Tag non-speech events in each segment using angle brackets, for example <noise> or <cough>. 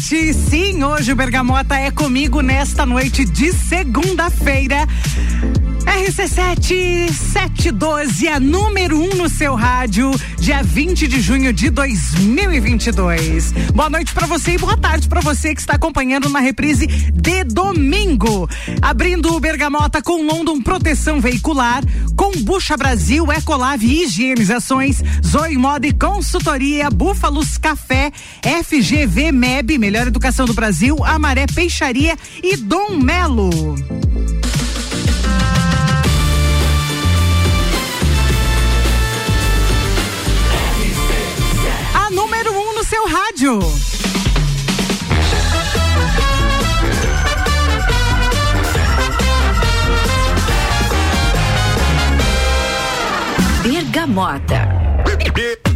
noite. Sim, hoje o Bergamota é comigo nesta noite de segunda-feira. RC7 712, a número 1 um no seu rádio, dia 20 de junho de 2022. Boa noite para você e boa tarde para você que está acompanhando na reprise de domingo. Abrindo o Bergamota com London Proteção Veicular, com Bucha Brasil, Ecolave Higienizações, Zoe Moda e Consultoria, Búfalos Café, FGV MEB, Melhor Educação do Brasil, Amaré Peixaria e Dom Melo. Rádio. Bergamota. <laughs>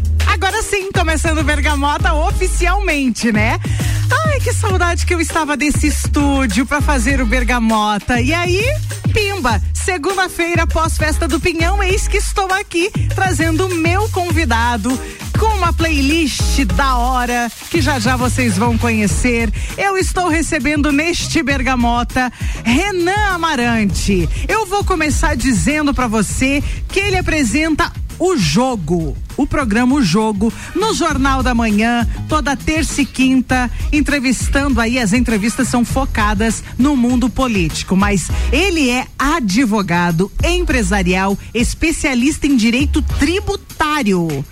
Agora sim, começando Bergamota oficialmente, né? Ai, que saudade que eu estava desse estúdio para fazer o Bergamota. E aí, pimba, segunda-feira, pós-festa do Pinhão, eis que estou aqui trazendo o meu convidado com uma playlist da hora que já já vocês vão conhecer. Eu estou recebendo neste Bergamota Renan Amarante. Eu vou começar dizendo para você que ele apresenta o Jogo, o programa O Jogo, no Jornal da Manhã, toda terça e quinta, entrevistando aí, as entrevistas são focadas no mundo político, mas ele é advogado, empresarial, especialista em direito tributário.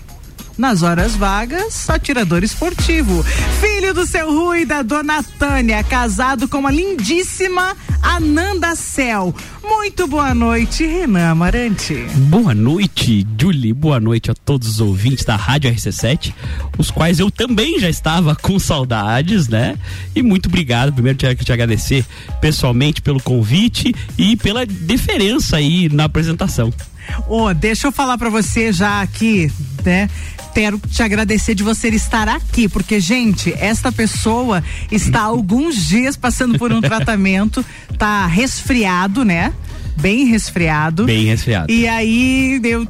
Nas horas vagas, atirador esportivo. Filho do seu Rui da dona Tânia, casado com a lindíssima Ananda Cel. Muito boa noite, Renan Amarante. Boa noite, Julie. Boa noite a todos os ouvintes da Rádio RC7, os quais eu também já estava com saudades, né? E muito obrigado. Primeiro, quero te agradecer pessoalmente pelo convite e pela diferença aí na apresentação. Oh, deixa eu falar para você já aqui, né? quero te agradecer de você estar aqui, porque, gente, esta pessoa está há <laughs> alguns dias passando por um tratamento, tá resfriado, né? Bem resfriado. Bem resfriado. E aí eu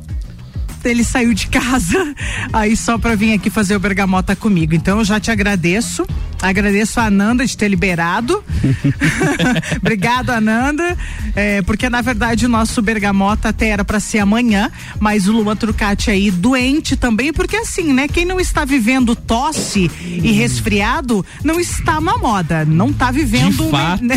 ele saiu de <laughs> casa aí só para vir aqui fazer o bergamota comigo. Então eu já te agradeço. Agradeço a Ananda de ter liberado. <laughs> <laughs> Obrigado, Ananda. É, porque na verdade o nosso bergamota até era para ser amanhã, mas o Luan Trucati aí doente também, porque assim, né? Quem não está vivendo tosse e resfriado não está uma moda, não está vivendo. De fato, né?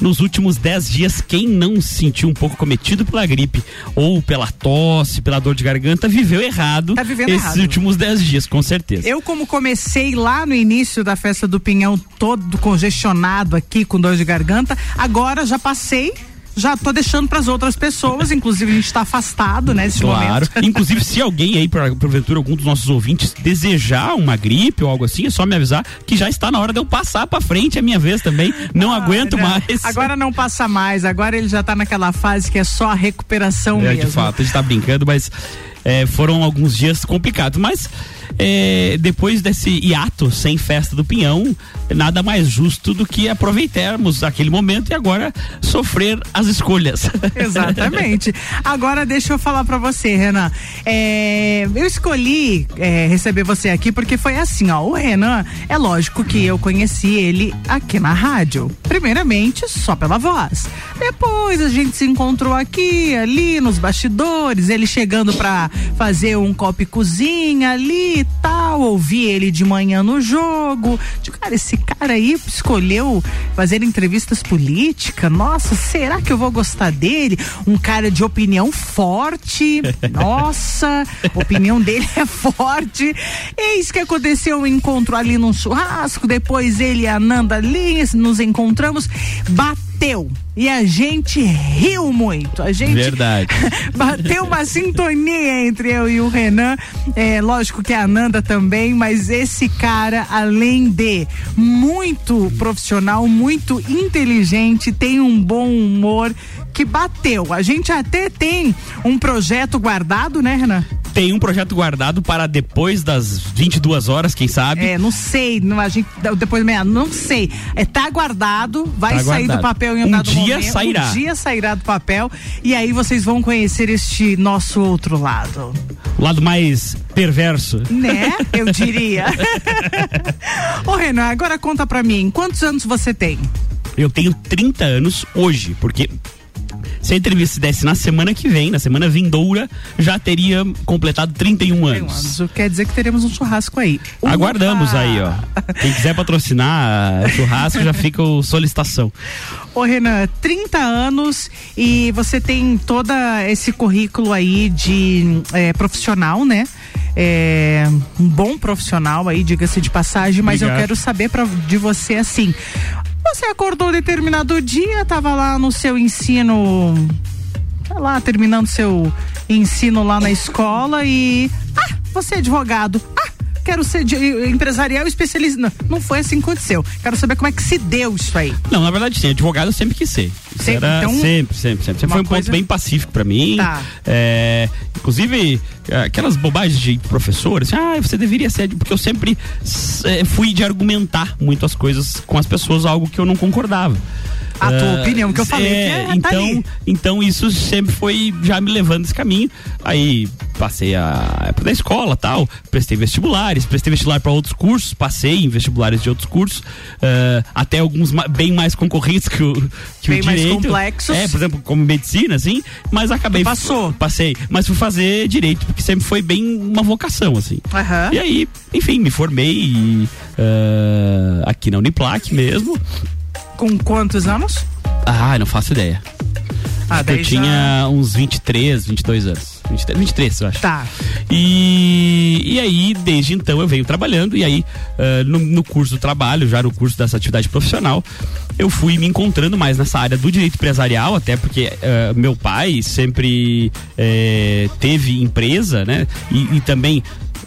nos últimos dez dias, quem não se sentiu um pouco cometido pela gripe ou pela tosse, pela dor de garganta viveu errado tá vivendo esses errado. últimos dez dias, com certeza. Eu, como comecei lá no início da festa do Pinhão, todo congestionado aqui, com dor de garganta, agora já passei já tô deixando para as outras pessoas, <laughs> inclusive a gente está afastado, né, nesse claro. momento. <laughs> inclusive, se alguém aí, por, porventura, algum dos nossos ouvintes desejar uma gripe ou algo assim, é só me avisar que já está na hora de eu passar para frente a minha vez também. Não ah, aguento mais. Agora não passa mais, agora ele já está naquela fase que é só a recuperação é, mesmo. De fato, a gente tá brincando, mas é, foram alguns dias complicados, mas é, depois desse hiato sem festa do Pinhão, nada mais justo do que aproveitarmos aquele momento e agora sofrer as escolhas. <laughs> Exatamente. Agora deixa eu falar para você, Renan. É, eu escolhi é, receber você aqui porque foi assim, ó. O Renan, é lógico que eu conheci ele aqui na rádio. Primeiramente, só pela voz. Depois a gente se encontrou aqui, ali nos bastidores, ele chegando para fazer um copo e cozinha ali e tal. Ouvi ele de manhã no jogo. De cara, esse cara aí escolheu fazer entrevistas políticas. Nossa, será que eu vou gostar dele? Um cara de opinião forte. <laughs> Nossa, a opinião dele é forte. Eis que aconteceu um encontro ali num churrasco. Depois ele e a Nanda Lins nos encontramos. Bateu e a gente riu muito. A gente Verdade. <laughs> bateu uma sintonia entre eu e o Renan. É, lógico que a Ananda também, mas esse cara, além de muito profissional, muito inteligente, tem um bom humor que bateu. A gente até tem um projeto guardado, né, Renan? Tem um projeto guardado para depois das 22 horas, quem sabe? É, não sei, não, a gente, depois meia, não sei. É, tá guardado, vai Tá sair guardado. do papel em um, Um dado dia momento. sairá. Um dia sairá do papel e aí vocês vão conhecer este nosso outro lado. O lado mais perverso. Né? Eu diria. <laughs> Ô Renan, agora conta pra mim, quantos anos você tem? Eu tenho 30 anos hoje, porque se a entrevista se desse na semana que vem, na semana vindoura, já teria completado 31 anos. Anos. Quer dizer que teremos um churrasco aí. Aguardamos aí, ó. <laughs> Quem quiser patrocinar churrasco, já fica o solicitação. Ô Renan, 30 anos e você tem todo esse currículo aí de é, profissional, né? É, um bom profissional aí, diga-se de passagem, mas eu Obrigado. quero saber pra, de você assim. Você acordou determinado dia, tava lá no seu ensino, sei lá, terminando seu ensino lá na escola e. Ah, você é advogado. Ah, quero ser empresarial especialista. Não, não foi assim que aconteceu. Quero saber como é que se deu isso aí. Não, na verdade, sim, advogado eu sempre quis ser. Sempre, era então, sempre, sempre, sempre. Foi um coisa- ponto bem pacífico pra mim. Tá. É, inclusive, é, aquelas bobagens de professor, assim, ah, você deveria ser, porque eu sempre é, fui de argumentar muito as coisas com as pessoas, algo que eu não concordava. A tua Ah, opinião que eu falei é, que é, tá então, ali. então isso sempre foi já me levando esse caminho. Aí passei a época da escola tal, prestei vestibulares, prestei vestibular para outros cursos, passei em vestibulares de outros cursos, ah, até alguns bem mais concorridos que o, que Bem o mais complexos. É, por exemplo, como medicina, assim, mas acabei. Passou. Passei, mas fui fazer direito, porque sempre foi bem uma vocação, assim. Aham. E aí, enfim, me formei ah, aqui na Uniplac mesmo. Com quantos anos? Ah, não faço ideia. Ah, eu já- tinha uns 23, 22 anos. 23, 23 eu acho. Tá. E, e aí, desde então, eu venho trabalhando. E aí, ah, no, no curso do trabalho, já no curso dessa atividade profissional, eu fui me encontrando mais nessa área do direito empresarial, até porque ah, meu pai sempre eh, teve empresa, né? E, e também.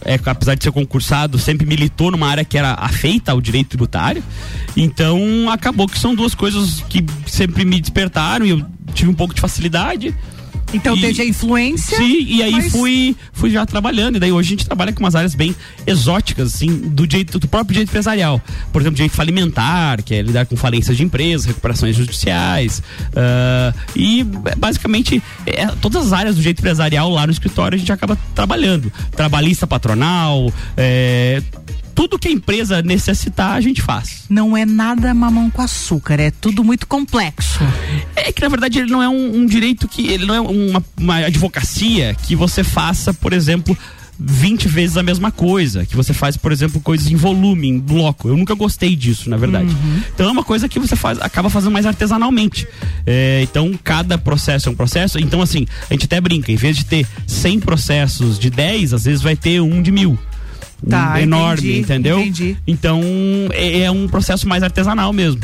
É, apesar de ser concursado, sempre militou numa área que era afeita ao direito tributário. Então, acabou que são duas coisas que sempre me despertaram e eu tive um pouco de facilidade. Então E- teve a influência. Sim, e aí mas- fui, fui já trabalhando. E daí hoje a gente trabalha com umas áreas bem exóticas, assim, do direito, do próprio direito empresarial. Por exemplo, direito falimentar, que é lidar com falências de empresas, recuperações judiciais. ah, e basicamente é, todas as áreas do direito empresarial lá no escritório a gente acaba trabalhando. Trabalhista patronal, é, tudo que a empresa necessitar, a gente faz. Não é nada mamão com açúcar, é tudo muito complexo. É que na verdade ele não é um, um direito que. Ele não é uma, uma advocacia que você faça, por exemplo. 20 vezes a mesma coisa, que você faz, por exemplo, coisas em volume, em bloco. Eu nunca gostei disso, na verdade. Então é uma coisa que você faz, acaba fazendo mais artesanalmente. É, então, cada processo é um processo. Então, assim, a gente até brinca, em vez de ter 100 processos de 10, às vezes vai ter um de mil. Tá, enorme, entendi, entendeu? entendi. Então, é, é um processo mais artesanal mesmo.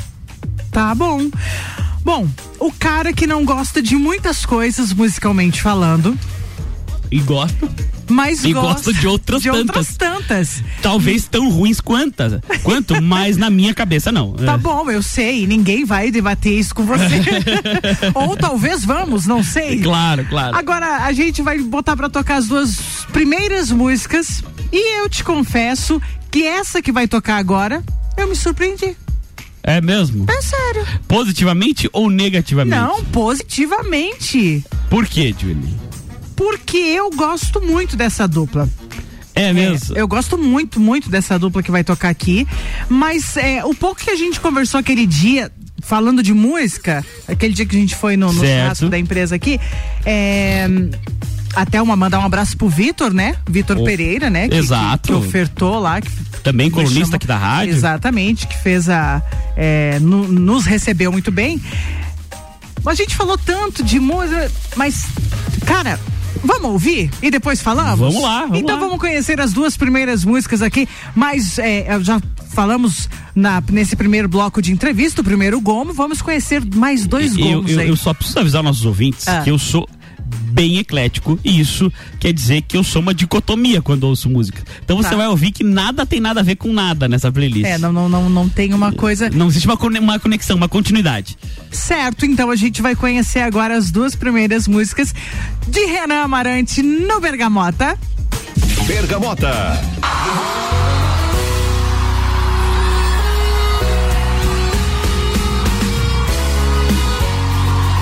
Tá bom. Bom, o cara que não gosta de muitas coisas musicalmente falando, E gosto. mas E gosta gosta de outras de outras tantas. tantas. Talvez tão ruins quantas, quanto, <laughs> mas na minha cabeça não. Tá É. bom, eu sei, ninguém vai debater isso com você. <laughs> Ou talvez vamos, não sei. Claro, claro. Agora a gente vai botar pra tocar as duas primeiras músicas e eu te confesso que essa que vai tocar agora, eu me surpreendi. É mesmo? É sério. Positivamente ou negativamente? Não, positivamente. Por quê, Julie? Porque eu gosto muito dessa dupla. É mesmo? Eu gosto muito, muito dessa dupla que vai tocar aqui. Mas é, o pouco que a gente conversou aquele dia, falando de música, aquele dia que a gente foi no, no churrasco da empresa aqui, é, até uma mandar um abraço pro Vitor, né? Vitor O- Pereira, né? Que, Exato. Que, que ofertou lá. Que, Também colunista chamou- aqui da rádio. Exatamente, que fez a. é, no- nos recebeu muito bem. A gente falou tanto de música, mas, cara. Vamos ouvir e depois falamos? Vamos lá, vamos então lá. vamos conhecer as duas primeiras músicas aqui, mas é, já falamos na, nesse primeiro bloco de entrevista, o primeiro gomo, vamos conhecer mais dois eu, gomos eu, aí. eu só preciso avisar nossos ouvintes Ah. que eu sou bem eclético e isso quer dizer que eu sou uma dicotomia quando ouço música. Então você Tá. vai ouvir que nada tem nada a ver com nada nessa playlist. É, não, não, não, não tem uma coisa Não existe uma, cone- uma conexão, uma continuidade. certo, então a gente vai conhecer agora as duas primeiras músicas de Renan Amarante no Bergamota. Bergamota.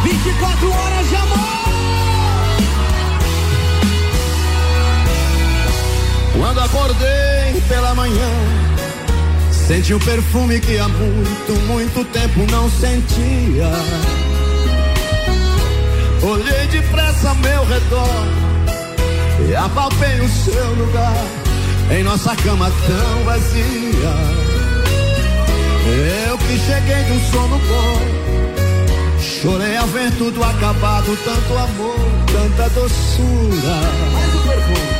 Vinte e quatro horas de amor. Quando acordei pela manhã, senti o perfume que há muito, muito tempo não sentia. Olhei depressa ao meu redor e apalpei o seu lugar em nossa cama tão vazia. Eu que cheguei de um sono bom, chorei a ver tudo acabado, tanto amor, tanta doçura. Mas o perfume,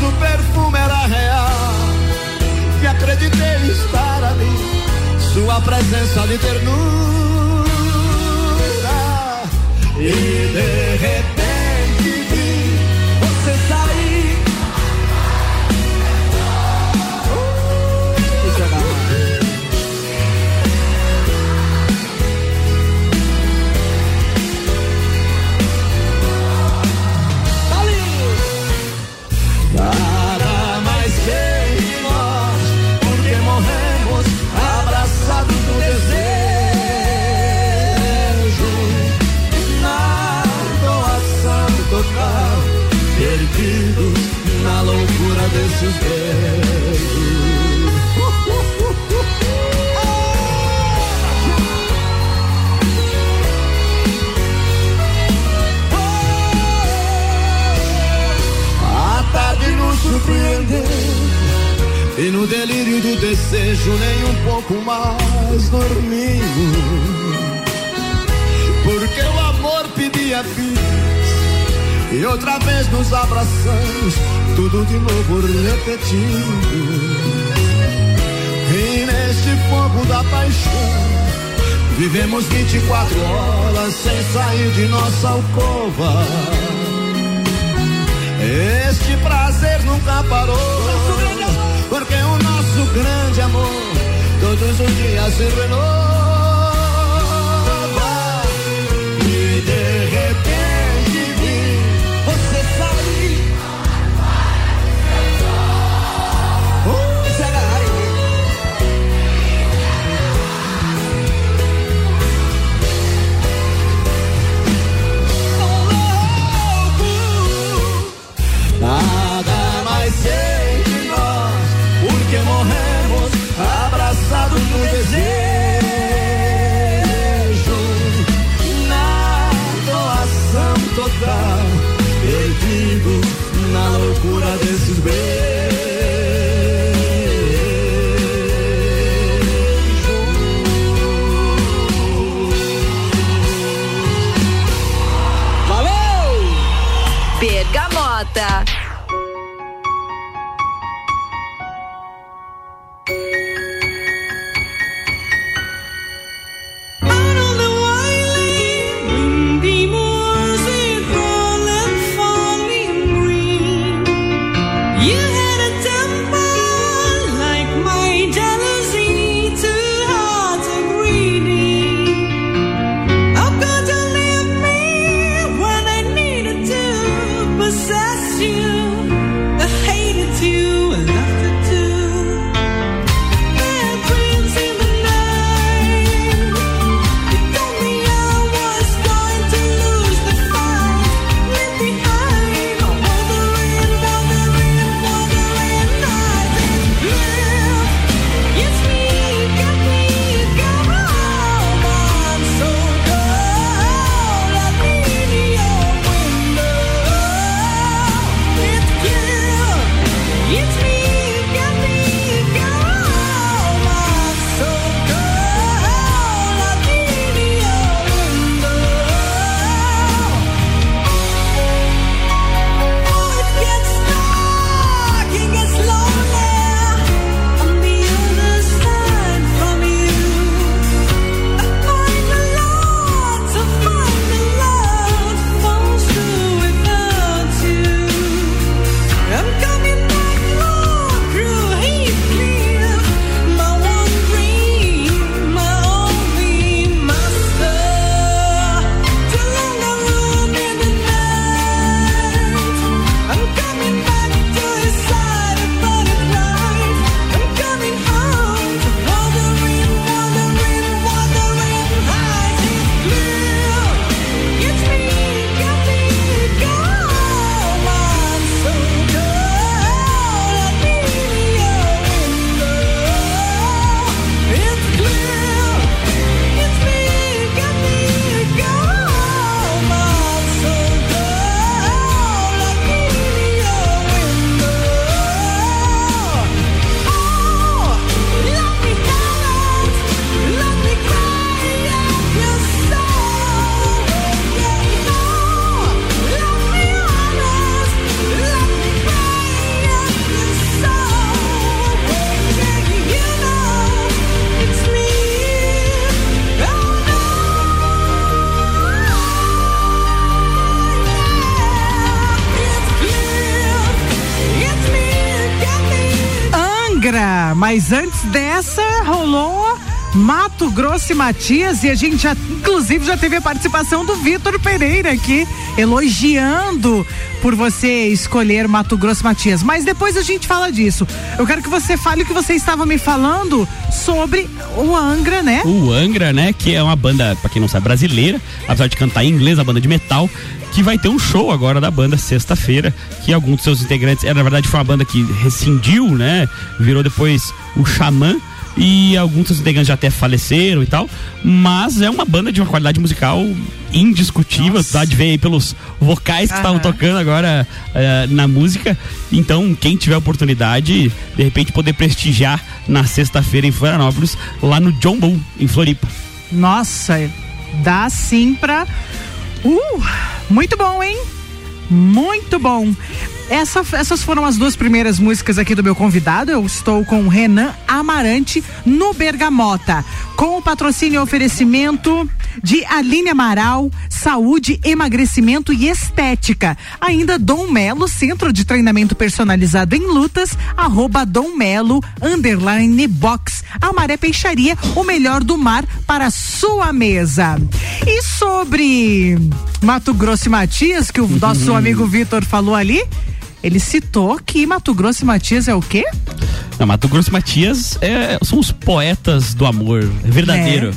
mas o perfume era real, que acreditei estar ali, sua presença de ternura. E de repente desses beijos. A tarde nos surpreendeu e no delírio do desejo nem um pouco mais dormimos. Porque o amor pedia vida e outra vez nos abraçamos, tudo de novo repetindo. E neste fogo da paixão, vivemos 24 horas sem sair de nossa alcova. Este prazer nunca parou, porque o nosso grande amor todos os dias se renova. Mas antes dessa, rolou Mato Grosso e Matias e a gente já, inclusive, já teve a participação do Vitor Pereira aqui, elogiando por você escolher Mato Grosso e Matias. Mas depois a gente fala disso. Eu quero que você fale o que você estava me falando sobre o Angra, né? O Angra, né? Que é uma banda, pra quem não sabe, brasileira, apesar de cantar em inglês, a banda de metal que vai ter um show agora da banda sexta-feira, que alguns dos seus integrantes, é, na verdade foi uma banda que rescindiu, né? Virou depois o Xamã e alguns dos integrantes já até faleceram e tal, mas é uma banda de uma qualidade musical indiscutível, Nossa. dá de ver aí pelos vocais que estavam tocando agora uh, na música. Então, quem tiver oportunidade, de repente poder prestigiar na sexta-feira em Florianópolis, lá no John Bull, em Floripa. Nossa, dá sim pra. Uh, muito bom, hein? Muito bom. Essa, essas foram as duas primeiras músicas aqui do meu convidado. Eu estou com o Renan Amarante no Bergamota, com o patrocínio e oferecimento de Aline Amaral, saúde, emagrecimento e estética. Ainda Dom Melo, centro de treinamento personalizado em lutas, arroba Dom Melo, underline box. Amaré Peixaria, o melhor do mar para sua mesa. E sobre Mato Grosso e Matias, que o nosso amigo Vitor falou ali, ele citou que Mato Grosso e Matias é o quê? Não, Mato Grosso e Matias é, são os poetas do amor verdadeiro.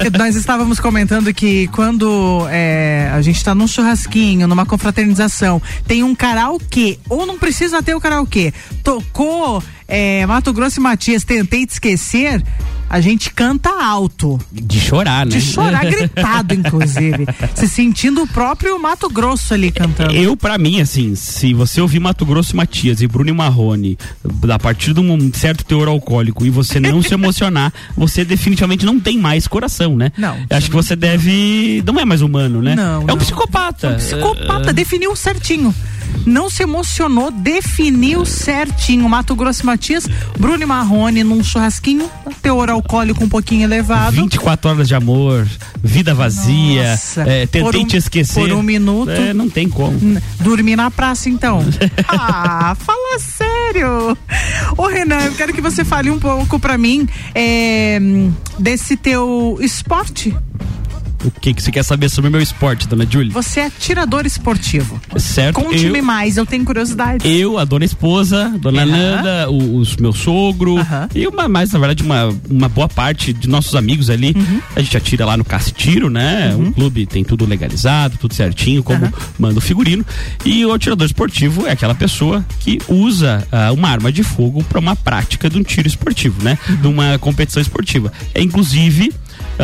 É. <laughs> Nós estávamos comentando que quando é, a gente está num churrasquinho, numa confraternização, tem um karaokê, ou não precisa ter o karaokê, tocou é, Mato Grosso e Matias, tentei te esquecer, a gente canta alto. De chorar, né? De chorar <laughs> gritado, inclusive. se sentindo o próprio Mato Grosso ali cantando. Eu, para mim, assim, se você ouvir Mato Grosso e Matias e Bruno e Marrone, a partir de um certo teor alcoólico e você não se emocionar, <laughs> você definitivamente não tem mais coração, né? Não. Acho que você deve. Não é mais humano, né? Não. É um não. psicopata. É um psicopata, uh... definiu certinho não se emocionou, definiu certinho. Mato Grosso e Matias, Bruno e Marrone num churrasquinho, teor alcoólico um pouquinho elevado. 24 horas de amor, vida vazia, é, tentei um, te esquecer. Por um minuto. É, não tem como. Dormir na praça então. <laughs> ah, fala sério. Ô Renan, eu quero que você fale um pouco para mim é, desse teu esporte o que, que você quer saber sobre o meu esporte, dona Julie? Você é tirador esportivo. Certo. Conte-me mais, eu tenho curiosidade. Eu, a dona esposa, dona uhum. Nanda, o, os meu sogro uhum. e uma, mais, na verdade, uma, uma boa parte de nossos amigos ali. Uhum. A gente atira lá no Castiro, né? O uhum. clube tem tudo legalizado, tudo certinho, como manda o figurino. E o atirador esportivo é aquela pessoa que usa uh, uma arma de fogo para uma prática de um tiro esportivo, né? Uhum. De uma competição esportiva. É inclusive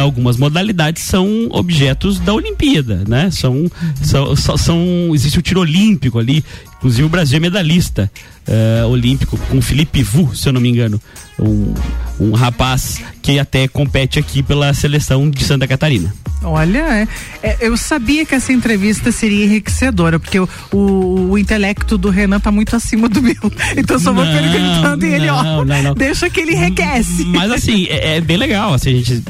algumas modalidades são objetos da Olimpíada, né? São, são, são existe o tiro olímpico ali, inclusive o Brasil é medalhista uh, olímpico com Felipe Vu, se eu não me engano, um, um rapaz que até compete aqui pela seleção de Santa Catarina. Olha, é, é, eu sabia que essa entrevista seria enriquecedora, porque o, o, o, intelecto do Renan tá muito acima do meu. <laughs> Então só vou não, perguntando e ele, ó, não, não. deixa que ele enriquece. Mas assim, é, é bem legal, assim, a gente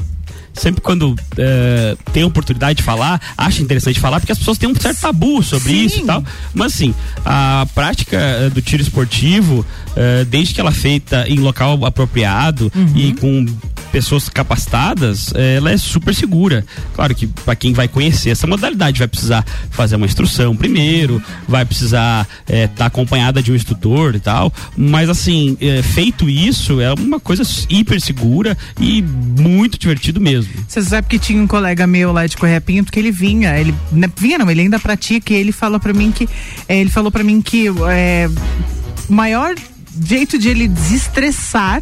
sempre quando uh, tem oportunidade de falar, acha interessante falar, porque as pessoas têm um certo tabu sobre Sim. isso e tal. Mas assim, a prática uh, do tiro esportivo, uh, desde que ela é feita em local apropriado uhum. e com pessoas capacitadas, ela é super segura. Claro que para quem vai conhecer essa modalidade vai precisar fazer uma instrução primeiro, vai precisar estar tá acompanhada de um instrutor e tal. Mas assim, feito isso, é uma coisa hiper segura e muito divertido mesmo. Você sabe que tinha um colega meu lá de Correia Pinto que ele vinha, ele né, vinha não, ele ainda pratica e ele fala para mim que é, ele falou para mim que é, maior jeito de ele desestressar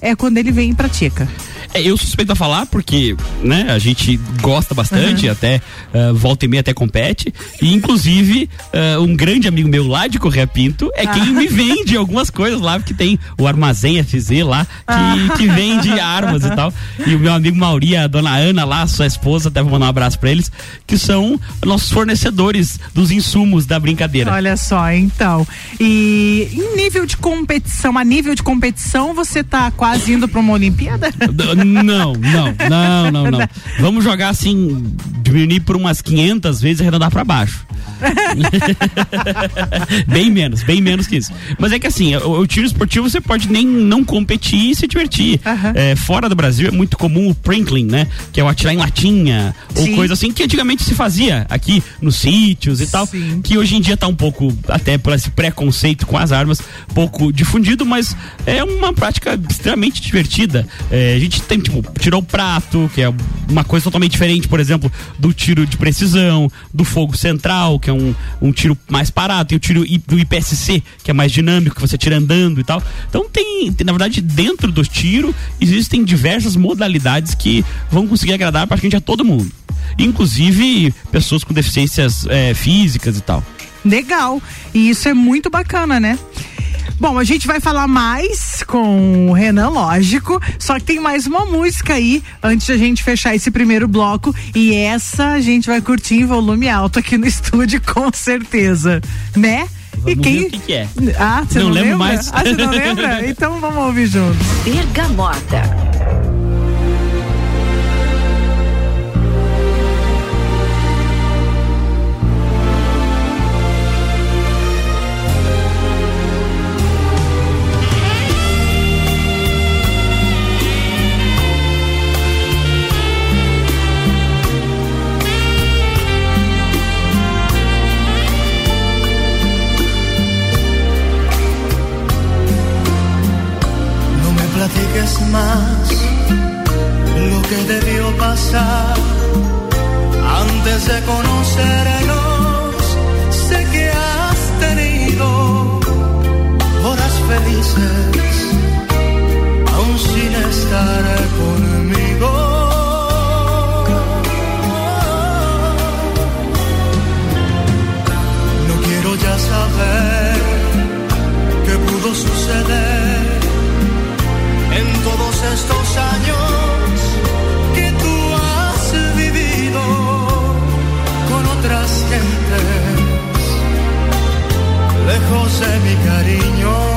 é quando ele vem e pratica. É, eu suspeito a falar porque, né, a gente gosta bastante, uhum. até uh, volta e meia até compete. E inclusive, uh, um grande amigo meu lá de Correia Pinto é quem me vende algumas coisas lá, porque tem o armazém FZ lá, que, ah. que vende armas e tal. E o meu amigo Mauri, a dona Ana lá, sua esposa, até vou mandar um abraço pra eles, que são nossos fornecedores dos insumos da brincadeira. Olha só, então. E em nível de competição, a nível de competição, você tá quase indo pra uma Olimpíada? <laughs> Não, não, não, não, não. Vamos jogar assim, diminuir por umas 500 vezes e arredondar pra baixo. <laughs> bem menos, bem menos que isso. Mas é que assim, o, o tiro esportivo você pode nem não competir e se divertir. Uhum. É, fora do Brasil é muito comum o prinkling, né? Que é o atirar em latinha Sim. ou coisa assim que antigamente se fazia aqui nos sítios e tal. Sim. Que hoje em dia tá um pouco, até por esse preconceito com as armas, pouco difundido, mas é uma prática extremamente divertida. É, a gente tem, tipo, tirou o prato, que é uma coisa totalmente diferente, por exemplo, do tiro de precisão, do fogo central, que é um, um tiro mais parado, tem o tiro do IPSC, que é mais dinâmico, que você tira andando e tal. Então tem, tem na verdade, dentro do tiro, existem diversas modalidades que vão conseguir agradar praticamente a todo mundo. Inclusive pessoas com deficiências é, físicas e tal. Legal. E isso é muito bacana, né? Bom, a gente vai falar mais com o Renan, lógico. Só que tem mais uma música aí antes de a gente fechar esse primeiro bloco. E essa a gente vai curtir em volume alto aqui no <laughs> estúdio, com certeza. Né? Vamos e quem... o que, que, é. Ah, você não, não lembro lembra? mais. Ah, você não lembra? <laughs> Então vamos ouvir junto. Bergamota. Antes de conocernos. Sé que has tenido horas felices, aún sin estar conmigo. No quiero ya saber qué pudo suceder en todos estos años lejos de mi cariño.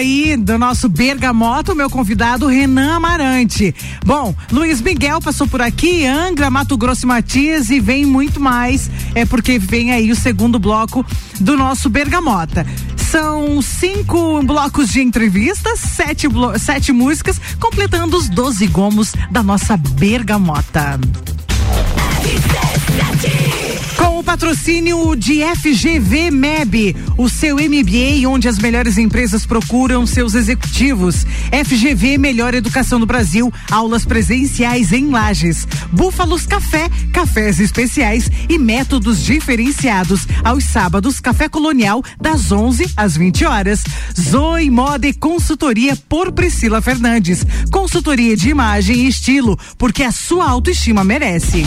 Aí do nosso Bergamota, o meu convidado Renan Amarante. Bom, Luiz Miguel passou por aqui, Angra, Mato Grosso e Matias e vem muito mais, é porque vem aí o segundo bloco do nosso Bergamota. São cinco blocos de entrevistas, sete, blo sete músicas, completando os 12 gomos da nossa bergamota. Patrocínio de FGV MEB, o seu MBA, onde as melhores empresas procuram seus executivos. FGV Melhor Educação do Brasil, aulas presenciais em Lages. Búfalos Café, cafés especiais e métodos diferenciados. Aos sábados, Café Colonial, das 11 às 20 horas. Zoe Moda e Consultoria por Priscila Fernandes. Consultoria de imagem e estilo, porque a sua autoestima merece.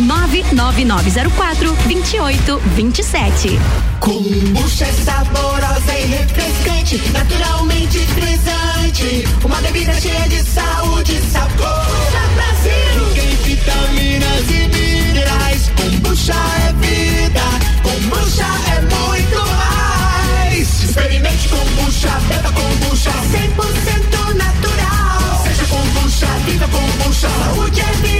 99904 2827. Kombucha é saborosa e refrescante, naturalmente frisante. Uma bebida cheia de saúde e sabor. Brasil. Rica em vitaminas e minerais. Kombucha é vida. Kombucha é muito mais. Experimente kombucha, beba kombucha. 100% natural. Seja kombucha, viva kombucha. Saúde é vida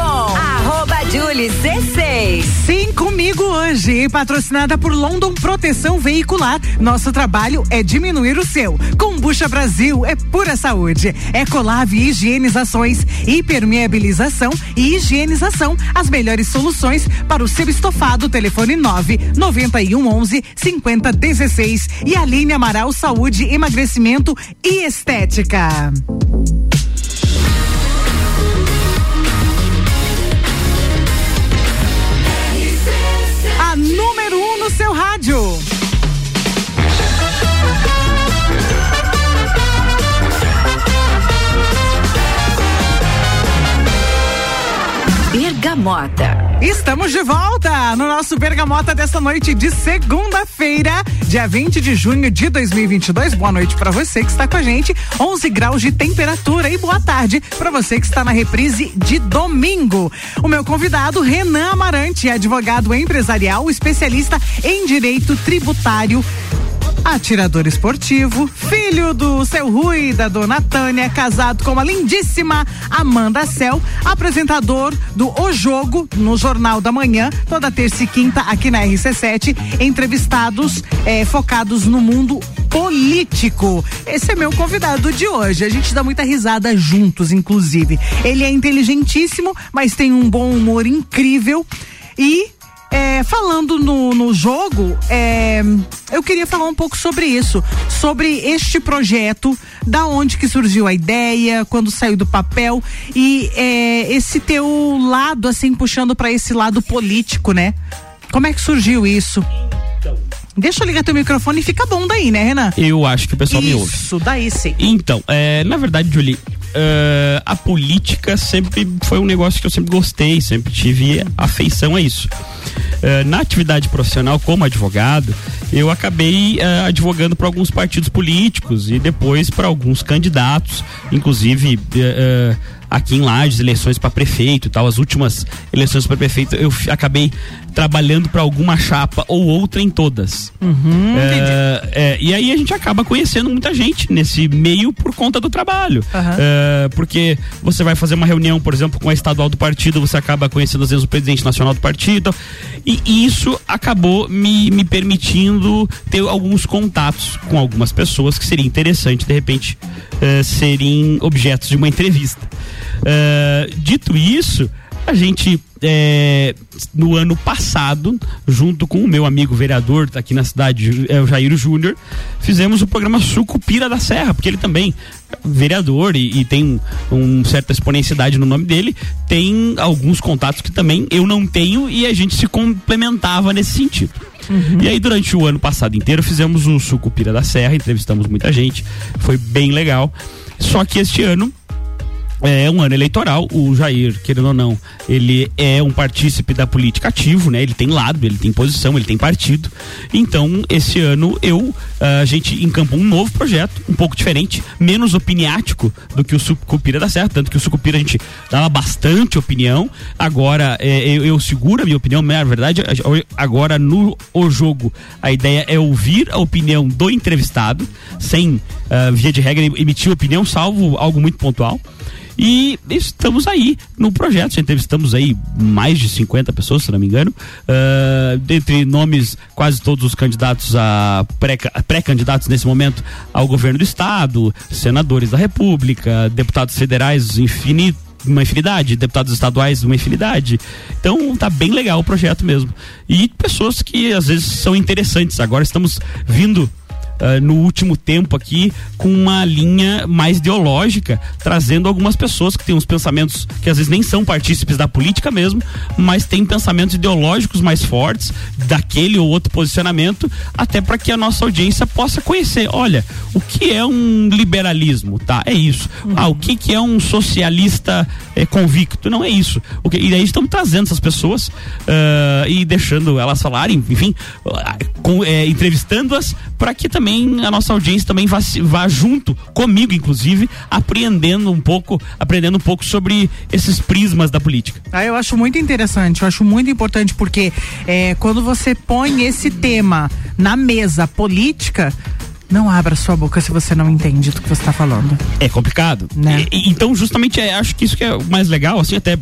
Julie C6. Sim, comigo hoje, patrocinada por London Proteção Veicular. Nosso trabalho é diminuir o seu. Combucha Brasil é pura saúde. Ecolave Higienizações, hipermeabilização e higienização. As melhores soluções para o seu estofado. Telefone 9 91 11 50 16 e Aline Amaral Saúde, Emagrecimento e Estética. Rádio. Bergamota. Estamos de volta no nosso Bergamota desta noite de segunda-feira, dia 20 de junho de 2022. Boa noite para você que está com a gente. 11 graus de temperatura e boa tarde para você que está na reprise de domingo. O meu convidado, Renan Amarante Duarte, advogado empresarial, especialista em direito tributário atirador esportivo, filho do seu Rui e da dona Tânia, casado com a lindíssima Amanda Cel, apresentador do O Jogo no Jornal da Manhã, toda terça e quinta aqui na RC7, entrevistados eh, focados no mundo político. Esse é meu convidado de hoje. A gente dá muita risada juntos, inclusive. Ele é inteligentíssimo, mas tem um bom humor incrível e é, falando no, no jogo, é, eu queria falar um pouco sobre isso, sobre este projeto, da onde que surgiu a ideia, quando saiu do papel e é, esse teu lado, assim, puxando para esse lado político, né? Como é que surgiu isso? Deixa eu ligar teu microfone e fica bom daí, né, Renan? Eu acho que o pessoal me ouve. Isso, daí sim. Então, é, na verdade, Julie, uh, a política sempre foi um negócio que eu sempre gostei, sempre tive afeição a isso. Uh, na atividade profissional como advogado, eu acabei uh, advogando para alguns partidos políticos e depois para alguns candidatos, inclusive aqui em Lages, eleições para prefeito e tal, as últimas eleições para prefeito, eu acabei trabalhando para alguma chapa ou outra em todas. Uhum, é, é, e aí a gente acaba conhecendo muita gente nesse meio por conta do trabalho. Uhum. É, porque você vai fazer uma reunião, por exemplo, com a estadual do partido, você acaba conhecendo às vezes o presidente nacional do partido. E, e isso acabou me, me permitindo ter alguns contatos com algumas pessoas que seria interessante, de repente, uh, serem objetos de uma entrevista. Uh, dito isso, a gente é, no ano passado, junto com o meu amigo vereador aqui na cidade, é, o Jair Júnior, fizemos o programa Sucupira da Serra, porque ele também é vereador e, e tem um, um, certa exponencialidade no nome dele, tem alguns contatos que também eu não tenho e a gente se complementava nesse sentido. Uhum. E aí, durante o ano passado inteiro, fizemos o Sucupira da Serra, entrevistamos muita gente, foi bem legal. Só que este ano é um ano eleitoral, o Jair, querendo ou não, ele é um partícipe da política ativo, né? Ele tem lado, ele tem posição, ele tem partido. Então, esse ano eu a gente encampou um novo projeto, um pouco diferente, menos opiniático do que o Sucupira da Serra, tanto que o Sucupira a gente dava bastante opinião. Agora é, eu, eu, seguro a minha opinião, na verdade, agora no o jogo a ideia é ouvir a opinião do entrevistado, sem uh, via de regra emitir opinião, salvo algo muito pontual. E estamos aí no projeto, já entrevistamos aí mais de 50 pessoas, se não me engano, uh, dentre nomes quase todos os candidatos a pré-candidatos pré nesse momento ao governo do estado, senadores da república, deputados federais uma infinidade, deputados estaduais uma infinidade. Então tá bem legal o projeto mesmo. E pessoas que às vezes são interessantes. Agora estamos vindo uh, no último tempo aqui com uma linha mais ideológica, trazendo algumas pessoas que têm uns pensamentos que às vezes nem são partícipes da política mesmo, mas têm pensamentos ideológicos mais fortes daquele ou outro posicionamento, até para que a nossa audiência possa conhecer. Olha, o que é um liberalismo, tá? É isso. Uhum. Ah, o que, que é um socialista é, convicto? Não é isso. O que, e daí estamos trazendo essas pessoas uh, e deixando elas falarem, enfim, uh, é, entrevistando-as para que também também a nossa audiência também vá, vá junto comigo, inclusive, aprendendo um pouco, aprendendo um pouco sobre esses prismas da política. Ah, eu acho muito interessante, eu acho muito importante porque é, quando você põe esse tema na mesa política, não abra sua boca se você não entende do que você está falando. É complicado. Né? E, então, justamente, é, acho que isso que é o mais legal, assim, até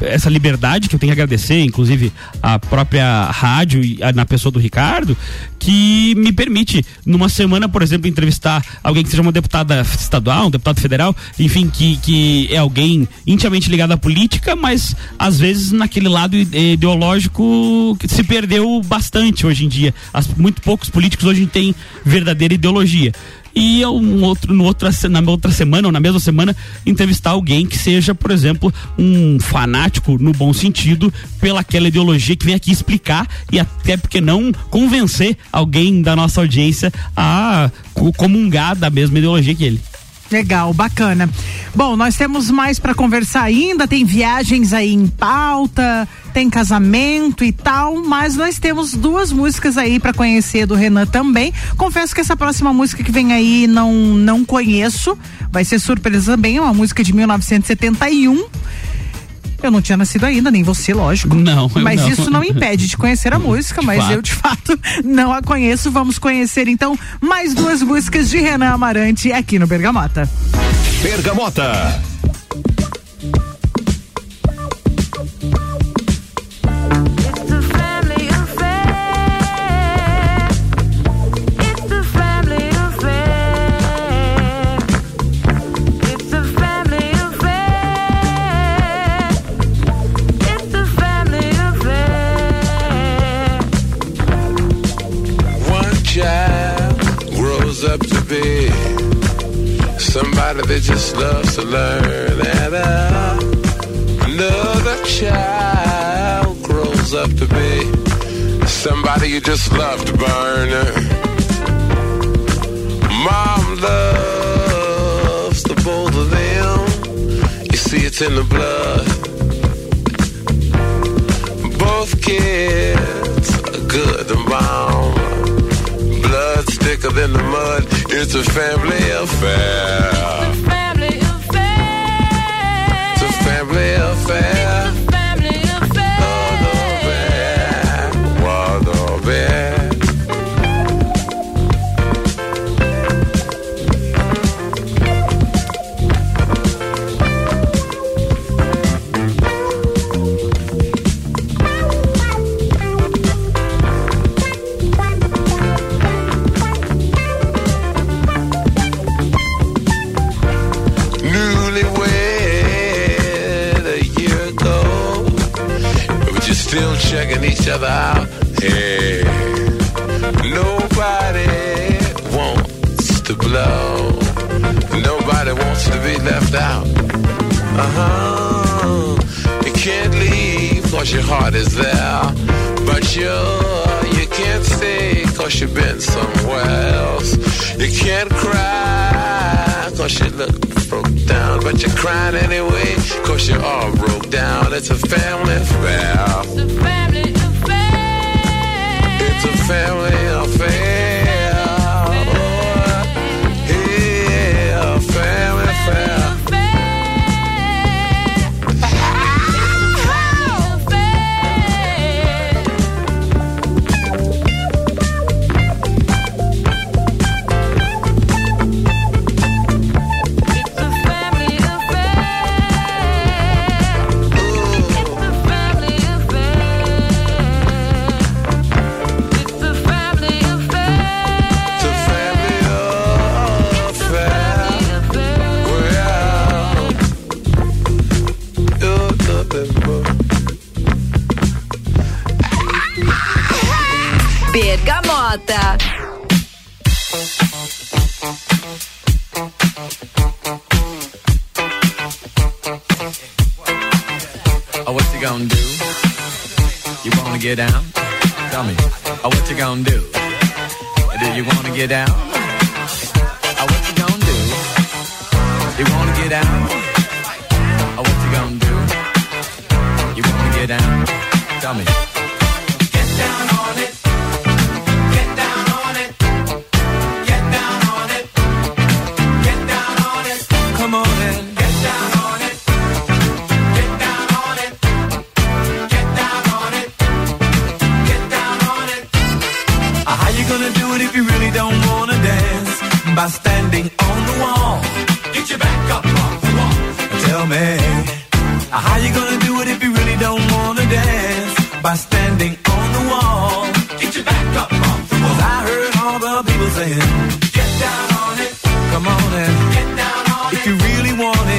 essa liberdade que eu tenho que agradecer, inclusive a própria rádio na pessoa do Ricardo, que me permite, numa semana, por exemplo, entrevistar alguém que seja uma deputada estadual, um deputado federal, enfim, que, que é alguém intimamente ligado à política, mas às vezes naquele lado ideológico que se perdeu bastante hoje em dia. As, muito poucos políticos hoje têm verdadeira ideologia e um outro, no outra, na outra semana ou na mesma semana entrevistar alguém que seja, por exemplo, um fanático no bom sentido pela aquela ideologia que vem aqui explicar e até porque não convencer alguém da nossa audiência a comungar da mesma ideologia que ele. Legal, bacana. Bom, nós temos mais para conversar ainda, tem viagens aí em pauta, tem casamento e tal, mas nós temos duas músicas aí para conhecer do Renan também. Confesso que essa próxima música que vem aí não não conheço, vai ser surpresa também, é uma música de 1971. Eu não tinha nascido ainda, nem você, lógico. Não, eu Mas não. isso não impede de conhecer a <laughs> música, mas fato. eu de fato não a conheço. Vamos conhecer então mais duas músicas de Renan Amarante aqui no Bergamota. Bergamota. Just loves to learn, and uh, another child grows up to be somebody you just love to burn. Mom loves the both of them. You see, it's in the blood. Both kids are good and bomb. Blood's thicker than the mud. It's a family affair. Family still checking each other out. Hey, nobody wants to blow. Nobody wants to be left out. Uh huh. You can't leave cause your heart is there. But you, you can't stay cause you've been somewhere else. You can't cry cause you look broke down. But you're crying anyway cause you're all broke down. It's a family affair. It's a family affair. Oh, Bergamota. Oh, what you gonna do? You wanna get down? Tell me. Oh, what you gonna do? Do you wanna get down? If you really don't wanna dance? By standing on the wall. Get your back up off the wall. Tell me. How you gonna do it if you really don't wanna dance? By standing on the wall. Get your back up off the wall. 'Cause I heard all the people saying, Get down on it. Come on and get down on it. If you really want it,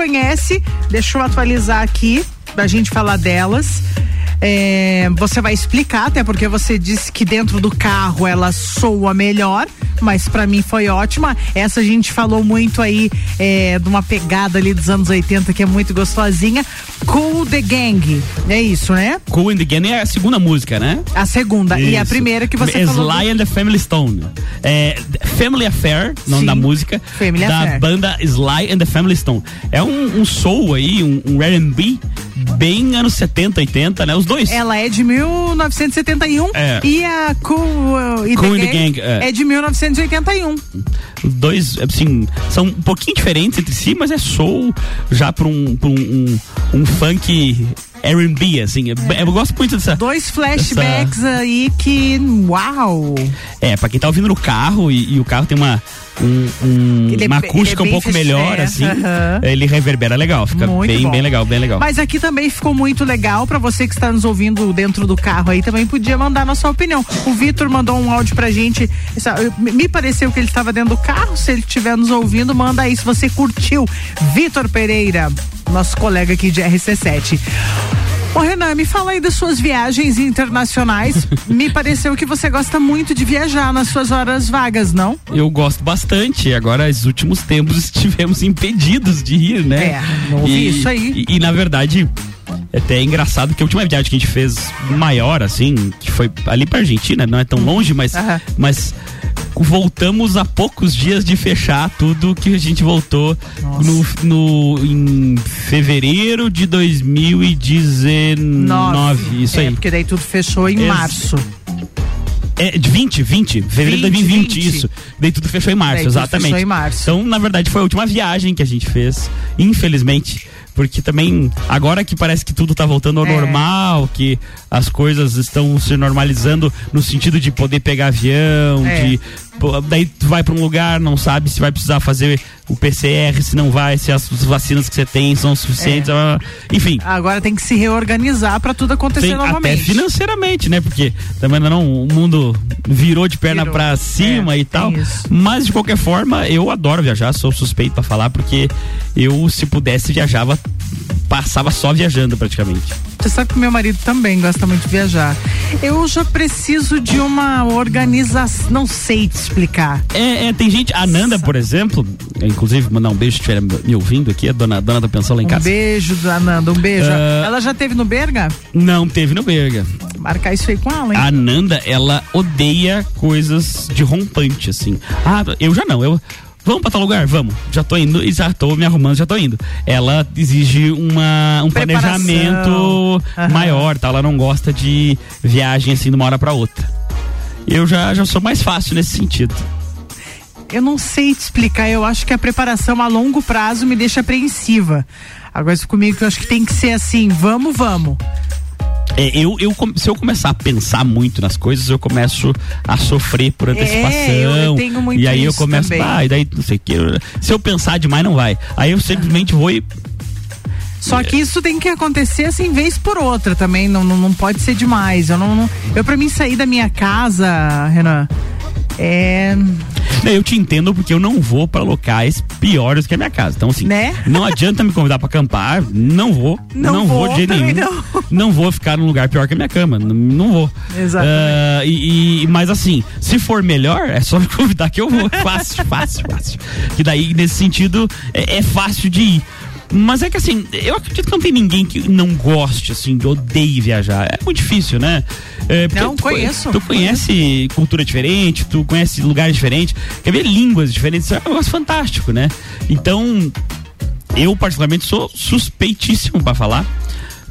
conhece. Deixa eu atualizar aqui pra gente falar delas. É, você vai explicar, até porque você disse que dentro do carro ela soa melhor, mas para mim foi ótima. Essa a gente falou muito aí é, de uma pegada ali dos anos 80 que é muito gostosinha. Cool the Gang, é isso, né? Cool and the Gang é a segunda música, né? A segunda e a Isso. primeira que você Sly falou. do- and the Family Stone. É, Family Affair, nome Sim. da música. Family da Affair. banda Sly and the Family Stone. É um, um soul aí, um, um R&B bem anos 70, 80, né? Os dois. Ela é de 1971 É. e a Cool, uh, e Cool the Gang, Gang, é. é de 1981. Os dois, assim, são um pouquinho diferentes entre si, mas é soul já pra um, pra um, um, um funk R&B, assim. É- Eu gosto muito dessa... Dois flashbacks aí que. Uau! É, pra quem tá ouvindo no carro e, e o carro tem uma, um, um- é uma bem- acústica é um pouco melhor, assim, ele reverbera legal, fica Muito bem, bom. bem legal, bem legal. Mas aqui também ficou muito legal pra você que está nos ouvindo dentro do carro aí também podia mandar na sua opinião. O Vitor mandou um áudio pra gente. Me pareceu que ele estava dentro do carro. Se ele estiver nos ouvindo, manda aí se você curtiu. Vitor Pereira, nosso colega aqui de RC7. Ô Renan, me fala aí das suas viagens internacionais. <laughs> me pareceu que você gosta muito de viajar nas suas horas vagas, não? Eu gosto bastante. Agora, nos últimos tempos, <laughs> estivemos impedidos de ir, né? É, não ouvi isso aí. E, e, na verdade, é até engraçado que a última viagem que a gente fez maior, assim, que foi ali pra Argentina, não é tão longe, mas, mas voltamos a poucos dias de fechar tudo que a gente voltou no, no, em fevereiro de 2019. Isso é, aí. porque daí tudo fechou em Ex- março. É, de 20, 20, fevereiro de 20, 2020, 20. isso. Daí tudo fechou em março, Daí exatamente. fechou em março. Então, na verdade, foi a última viagem que a gente fez, infelizmente. Porque também, agora que parece que tudo tá voltando ao É. normal, que as coisas estão se normalizando no sentido de poder pegar avião, É. de. Daí tu vai pra um lugar, não sabe se vai precisar fazer o PCR, se não vai, se as vacinas que você tem são suficientes. É. ah, Enfim, Agora tem que se reorganizar pra tudo acontecer tem até novamente. financeiramente, né? Porque também não, o mundo virou de perna Virou. pra cima É, e tal. Mas de qualquer forma, eu adoro viajar, sou suspeito pra falar, porque eu, se pudesse, viajava, passava só viajando praticamente. Você sabe que meu marido também gosta muito de viajar. Eu já preciso de uma organização, não sei te explicar. É, é, tem gente, a Nanda, por exemplo, inclusive, mandar um beijo se estiver me ouvindo aqui, a dona, dona da pensão lá em Um casa. beijo, Ananda, um beijo. Ah. Ela já teve no Berga? Não teve no Berga. Marcar isso aí com ela, hein? A Nanda, ela odeia coisas de rompante, assim. Ah, eu já não, eu. Vamos pra tal lugar? Vamos. Já tô indo e já tô me arrumando, já tô indo. Ela exige uma, um Preparação. planejamento Aham. maior, tá? Ela não gosta de viagem assim de uma hora pra outra. Eu já, já sou mais fácil nesse sentido. Eu não sei te explicar, eu acho que a preparação a longo prazo me deixa apreensiva. Agora isso comigo que eu acho que tem que ser assim, vamos, vamos. É, eu, eu, se eu começar a pensar muito nas coisas, eu começo a sofrer por antecipação. É, eu- tenho muito e aí eu começo, também. ah, e daí não sei o que. Se eu pensar demais, não vai. Aí eu simplesmente vou e Só que isso tem que acontecer assim, vez por outra também, não, não, não pode ser demais. Eu não, não- eu para mim sair da minha casa, Renan, é Não, Eu te entendo porque eu não vou pra locais piores que a minha casa. Então, assim, Né? não adianta me convidar pra acampar, não vou. Não Não, vou, vou, de nenhum. Não. vou ficar num lugar pior que a minha cama. Não, não vou. Exatamente. Ah, e, e- mas assim, se for melhor, é só <laughs> me convidar que eu vou. Fácil, fácil, fácil. Que daí, nesse sentido, é, é fácil de ir. Mas é que assim, eu acredito que não tem ninguém que não goste, assim, que odeie viajar. É muito difícil, né? É, Não, tu, conheço. Tu conhece cultura diferente, tu conhece lugares diferentes, quer ver línguas diferentes, é um negócio fantástico, né? Então, eu particularmente sou suspeitíssimo pra falar.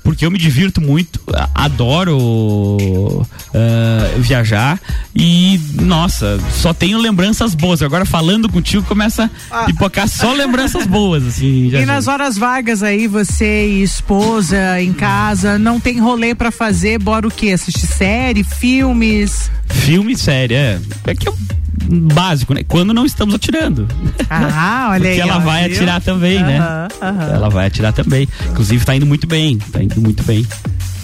Porque eu me divirto muito, adoro ah, viajar e, nossa, só tenho lembranças boas. Agora falando contigo começa a pipocar só lembranças boas, assim. <laughs> já- E nas horas vagas aí, você e esposa em casa, não tem rolê pra fazer, bora o quê? Assistir série, filmes? Filme e série, é. É que um básico, né? Quando não estamos atirando. Ah, olha Porque aí. ela ó, vai viu? atirar também, né? Ela vai atirar também. Inclusive tá indo muito bem, tá indo muito bem.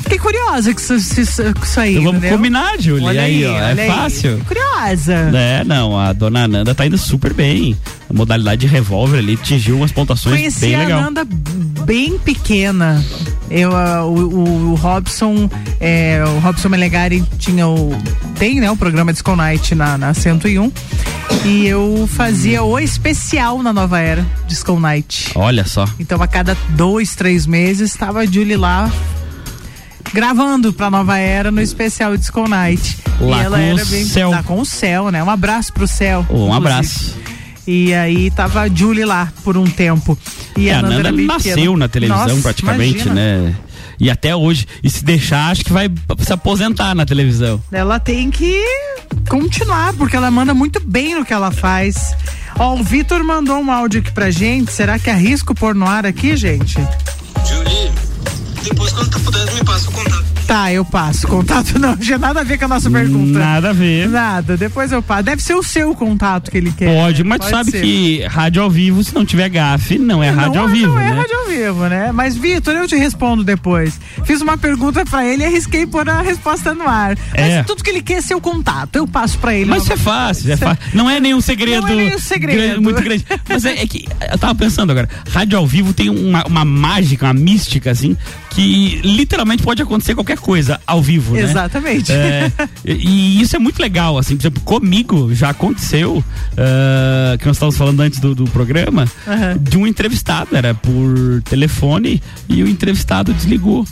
Fiquei curiosa com isso, isso, isso aí. Então vamos entendeu? combinar, Júlia. Olha Aí, ó, é olha aí. fácil. Curiosa. É, não, a dona Ananda tá indo super bem. A modalidade de revólver ali atingiu umas pontuações Conheci bem a legal. Nanda bem pequena. Eu, ah, o, o- o Robson, é, o Robson Melegari tinha o. Tem, né, o programa Disco Night na, na 101. E eu fazia o especial na nova era, Disco Night. Olha só. Então a cada dois, três meses estava a Julie lá gravando pra nova era no especial Disco Night. Lá e ela com era o bem. Céu. Lá com o céu, né? Um abraço pro céu. Um abraço. E aí tava a Julie lá por um tempo. E É, a Nanda Nanda era bem nasceu pequena. na televisão Nossa, praticamente, imagina. né? E até hoje. E se deixar, acho que vai se aposentar na televisão. Ela tem que continuar, porque ela manda muito bem no que ela faz. Ó, o Vitor mandou um áudio aqui pra gente. Será que arrisco pôr no ar aqui, gente? Julie, depois quando tu puder, me passa o contato. Tá, eu passo. Contato não <laughs> tinha nada a ver com a nossa pergunta. Nada a ver. Nada, depois eu passo. Deve ser o seu contato que ele quer. Pode, mas tu Pode sabe ser. que rádio ao vivo, se não tiver gafe, não é rádio não, ao vivo, Não é né? rádio ao vivo, né? Mas, Vitor, eu te respondo depois. Fiz uma pergunta pra ele e arrisquei pôr a resposta no ar. Mas É. tudo que ele quer é seu contato. Eu passo pra ele. Mas isso é fácil, é fácil. Não é nenhum segredo, Não é nenhum segredo. grande- muito grande. Mas é, é que eu tava pensando agora, rádio ao vivo tem uma, uma mágica, uma mística, assim, que literalmente pode acontecer qualquer coisa ao vivo, né? Exatamente. É, e, isso é muito legal, assim, por exemplo, comigo já aconteceu, ah, que nós estávamos falando antes do, do programa, Aham. de um entrevistado, era por telefone, e o entrevistado desligou.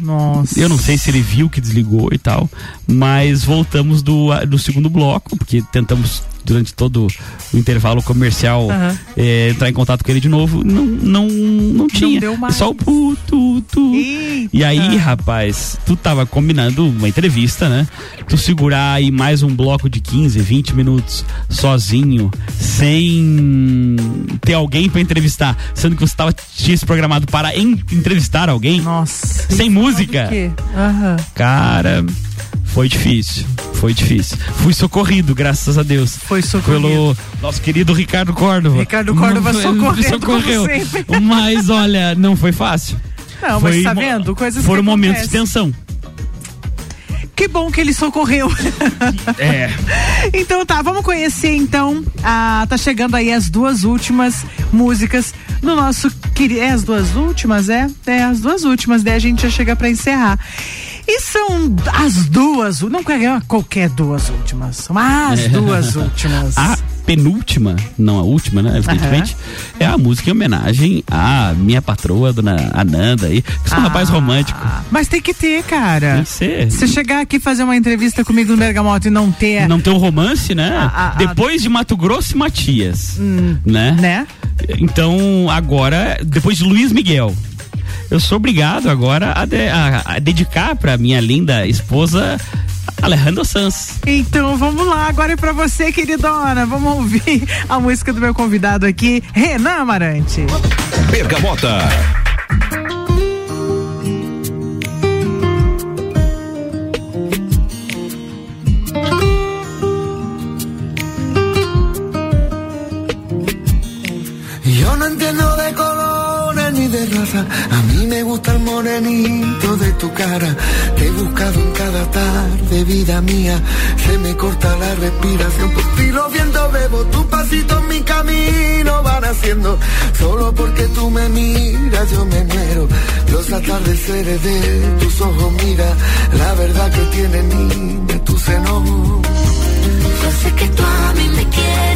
Nossa. Eu não sei se ele viu que desligou e tal, mas voltamos do, do segundo bloco, porque tentamos durante todo o intervalo comercial Aham. eh, entrar em contato com ele de novo. Não, não, não tinha. deu mais. Só o pu, tu, tu. E aí, rapaz, tu tava combinando uma entrevista, né? Tu segurar aí mais um bloco de 15, 20 minutos sozinho, sem ter alguém pra entrevistar, sendo que você tava, tinha se programado para en- entrevistar alguém. Nossa. Sem música. Aham. Cara, foi difícil. Foi difícil. Fui socorrido, graças a Deus. Foi socorrido. Pelo nosso querido Ricardo Córdova. Ricardo Córdova <laughs> socorreu. sempre. Mas olha, não foi fácil. Não, Foi mas tá vendo? Coisas Foram momentos de tensão. Que bom que ele socorreu. <laughs> É. Então tá, vamos conhecer então. A, tá chegando aí as duas últimas músicas no nosso querido. É as duas últimas, é? É as duas últimas, daí a gente já chega pra encerrar. E são as duas, não qualquer duas últimas, são as É. duas últimas. A penúltima, não a última, né? Evidentemente, é a música em homenagem à minha patroa, dona Ananda aí. Que Ah. sou um rapaz romântico. Mas tem que ter, cara. Tem que ser. Se chegar aqui fazer uma entrevista comigo no Bergamoto e não ter. Não tem um romance, né? a- a- depois de Mato Grosso e Matias. Hum, né? né? Então, agora, depois de Luiz Miguel, eu sou obrigado agora a, de- a- a dedicar pra minha linda esposa Alejandro Sanz. Então vamos lá, agora é pra você, queridona. Vamos ouvir a música do meu convidado aqui, Renan Amarante. Bergamota. Yo no entiendo de colores ni de raza. Me gusta el morenito de tu cara. Te he buscado en cada tarde, vida mía. Se me corta la respiración. Por ti los vientos bebo, tu pasito en mi camino van haciendo. Solo porque tú me miras, yo me muero. Los atardeceres de tus ojos, mira. La verdad que tiene niña tu seno. Yo sé que tú a mí me quieres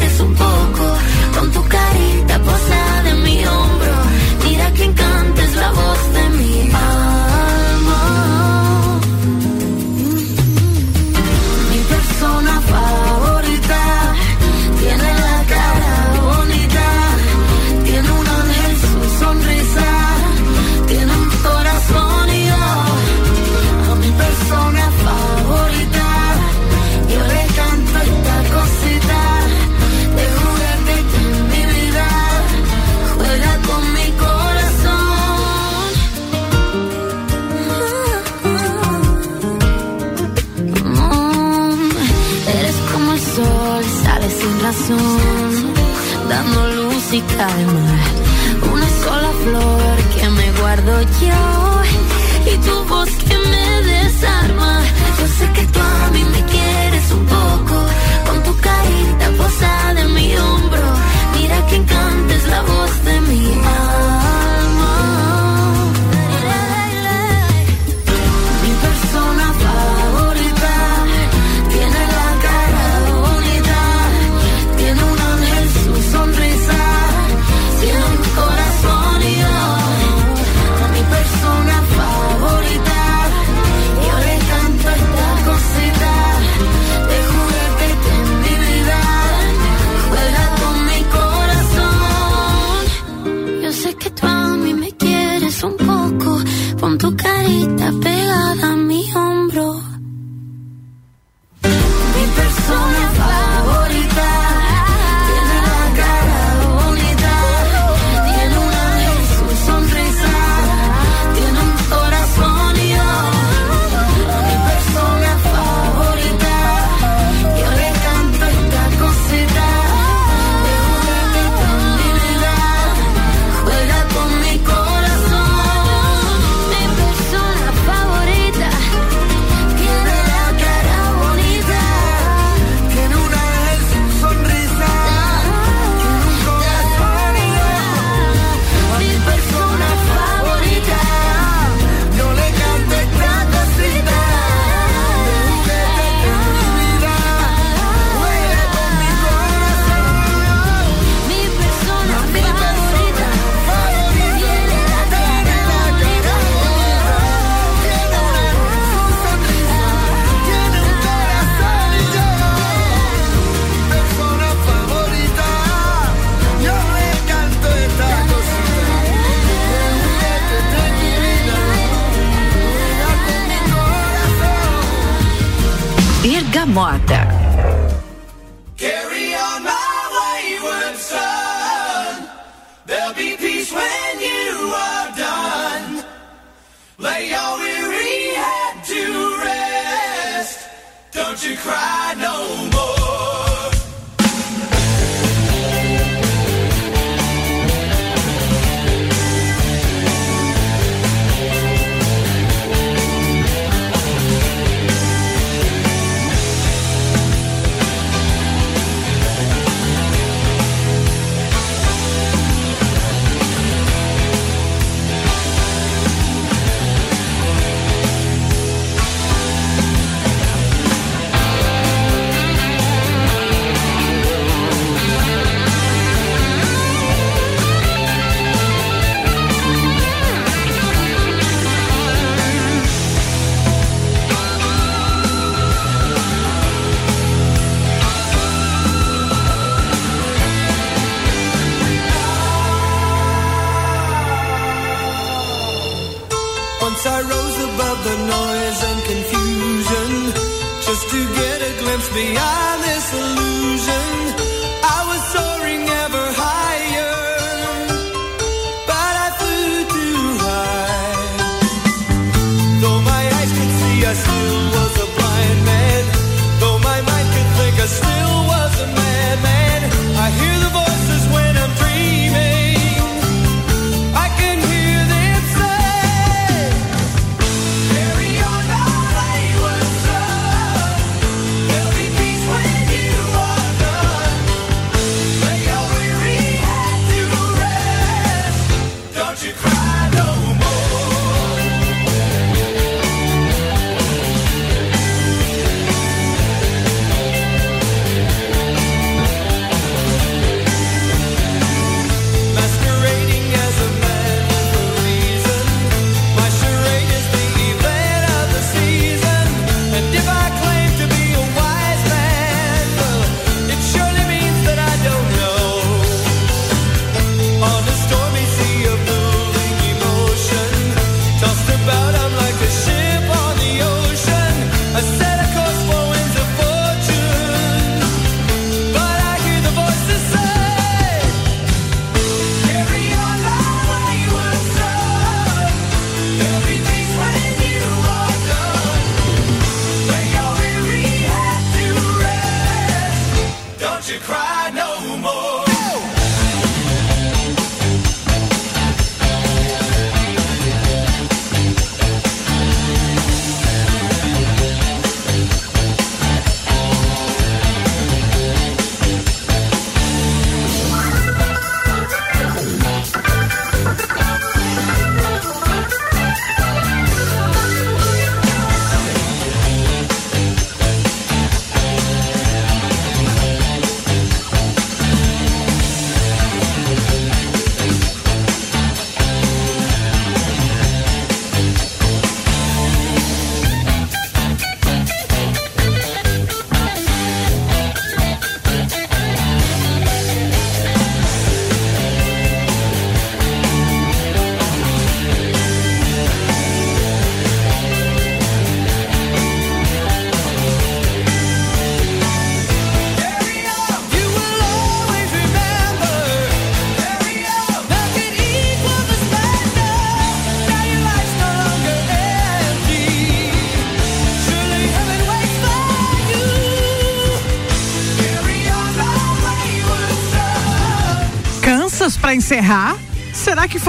a glimpse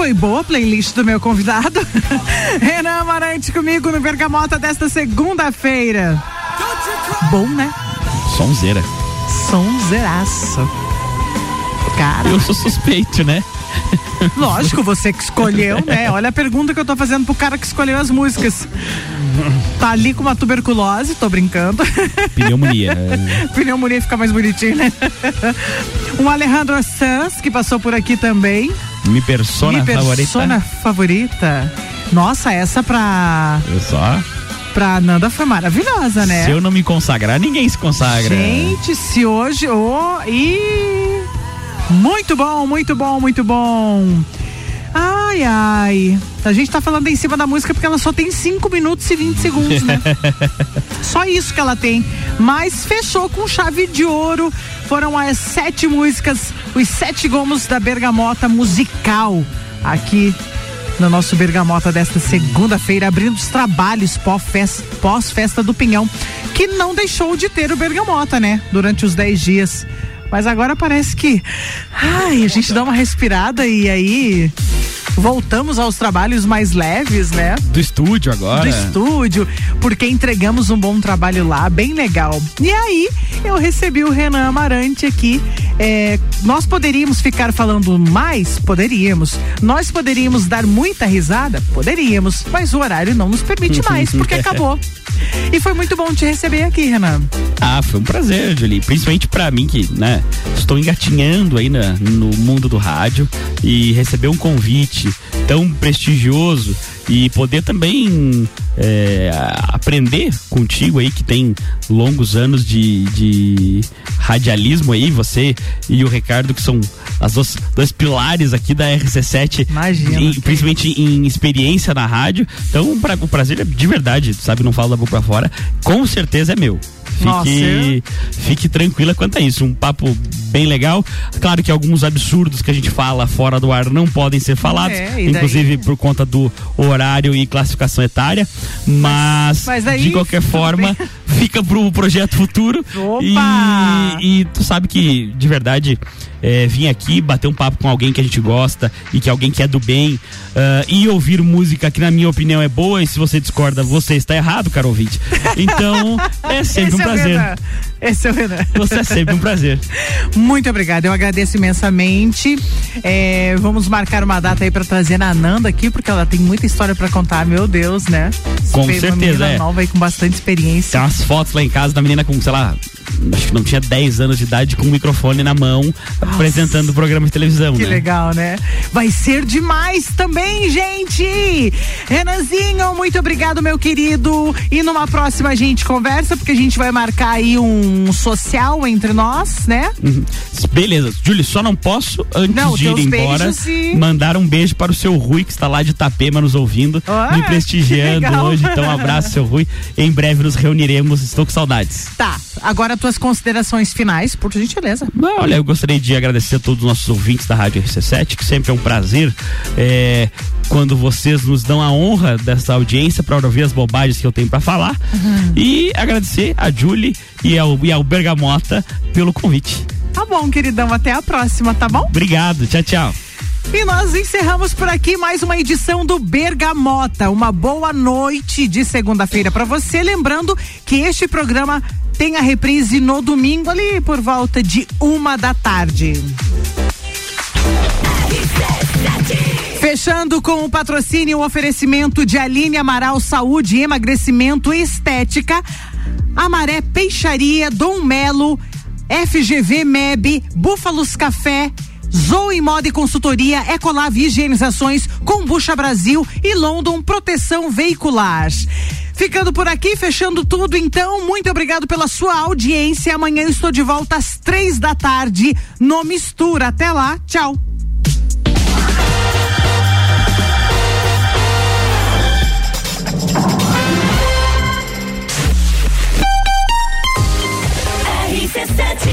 foi boa a playlist do meu convidado? <laughs> Renan Amarante comigo no Bergamota desta segunda-feira. Bom, né? Sonzeira. Sonzeiraço. Cara. Eu sou suspeito, né? Lógico, você que escolheu, né? <laughs> Olha a pergunta que eu tô fazendo pro cara que escolheu as músicas. Tá ali com uma tuberculose, tô brincando. Pneumonia. <laughs> Pneumonia fica mais bonitinho, né? Um Alejandro Sanz, que passou por aqui também. Mi persona, Mi favorita. persona favorita. Nossa, essa pra, Eu só. pra Nanda foi maravilhosa, né? Se eu não me consagrar, ninguém se consagra. Gente, se hoje. Oh, e muito bom, muito bom, muito bom. Ai, ai. A gente tá falando em cima da música porque ela só tem 5 minutos e 20 segundos, né? <laughs> só isso que ela tem. Mas fechou com chave de ouro. Foram as sete músicas, os sete gomos da Bergamota musical aqui no nosso Bergamota desta segunda-feira, abrindo os trabalhos pós-festa pós -festa do Pinhão, que não deixou de ter o Bergamota, né? Durante os dez dias. Mas agora parece que. Ai, a gente dá uma respirada e aí voltamos aos trabalhos mais leves, né? Do estúdio agora. Do estúdio, porque entregamos um bom trabalho lá, bem legal. E aí, eu recebi o Renan Amarante aqui. É, nós poderíamos ficar falando mais? Poderíamos. Nós poderíamos dar muita risada? Poderíamos. Mas o horário não nos permite mais, porque acabou. E foi muito bom te receber aqui, Renan. Ah, foi um prazer, Julie. Principalmente para mim que, né, estou engatinhando aí na, no mundo do rádio e receber um convite tão prestigioso e poder também é, aprender contigo aí que tem longos anos de, de radialismo aí, você e o Ricardo que são as duas, dois pilares aqui da RC7, Imagina, em, principalmente em experiência na rádio. Então, pra, o prazer é de verdade, sabe? Não falo da boca pra fora. Com certeza é meu. Fique, fique tranquila quanto a isso. Um papo bem legal. Claro que alguns absurdos que a gente fala fora do ar não podem ser falados, É, inclusive por conta do horário e classificação etária. Mas, mas de qualquer forma, <laughs> fica pro projeto futuro. Opa! E, e tu sabe que, de verdade, é, vir aqui bater um papo com alguém que a gente gosta e que alguém que é do bem ah, e ouvir música que, na minha opinião, é boa. E se você discorda, você está errado, caro ouvinte. Então, é <laughs> sempre um é prazer. Renan. Esse é o Renan. Você é sempre um prazer. <laughs> Muito obrigada, eu agradeço imensamente. É, vamos marcar uma data aí pra trazer a Nanda aqui, porque ela tem muita história pra contar, meu Deus, né? Com Uma certeza, menina é. nova aí com bastante experiência. Tem umas fotos lá em casa da menina com, sei lá, acho que não tinha 10 anos de idade, com o microfone na mão, apresentando o programa de televisão. Que né? legal, né? Vai ser demais também, gente! Renanzinho, muito obrigado, meu querido. E numa próxima a gente conversa, porque a gente vai marcar aí um social entre nós, né? Uhum. Beleza, Júlio, só não posso, antes Não, de ir embora, e- mandar um beijo para o seu Rui, que está lá de Itapema nos ouvindo, me prestigiando hoje. Então, um abraço, seu Rui. Em breve nos reuniremos, estou com saudades. Tá, agora tuas considerações finais, por gentileza. Não, olha, eu gostaria de agradecer a todos os nossos ouvintes da Rádio RC7, que sempre é um prazer é, quando vocês nos dão a honra dessa audiência para ouvir as bobagens que eu tenho para falar. E agradecer a Julie e ao, e ao Bergamota pelo convite. Tá bom, queridão, até a próxima, tá bom? Obrigado, tchau, tchau. E nós encerramos por aqui mais uma edição do Bergamota. Uma boa noite de segunda-feira para você. Lembrando que este programa tem a reprise no domingo, ali por volta de uma da tarde. Fechando com o patrocínio e o oferecimento de Aline Amaral Saúde, Emagrecimento e Estética, Amaré Peixaria, Dom Melo, FGV MEB, Búfalos Café, Zoe Moda e Consultoria, Ecolave Higienizações, Combucha Brasil e London Proteção Veicular. Ficando por aqui, fechando tudo, então, muito obrigado pela sua audiência. Amanhã eu estou de volta às três da tarde no Mistura. Até lá, tchau. RC7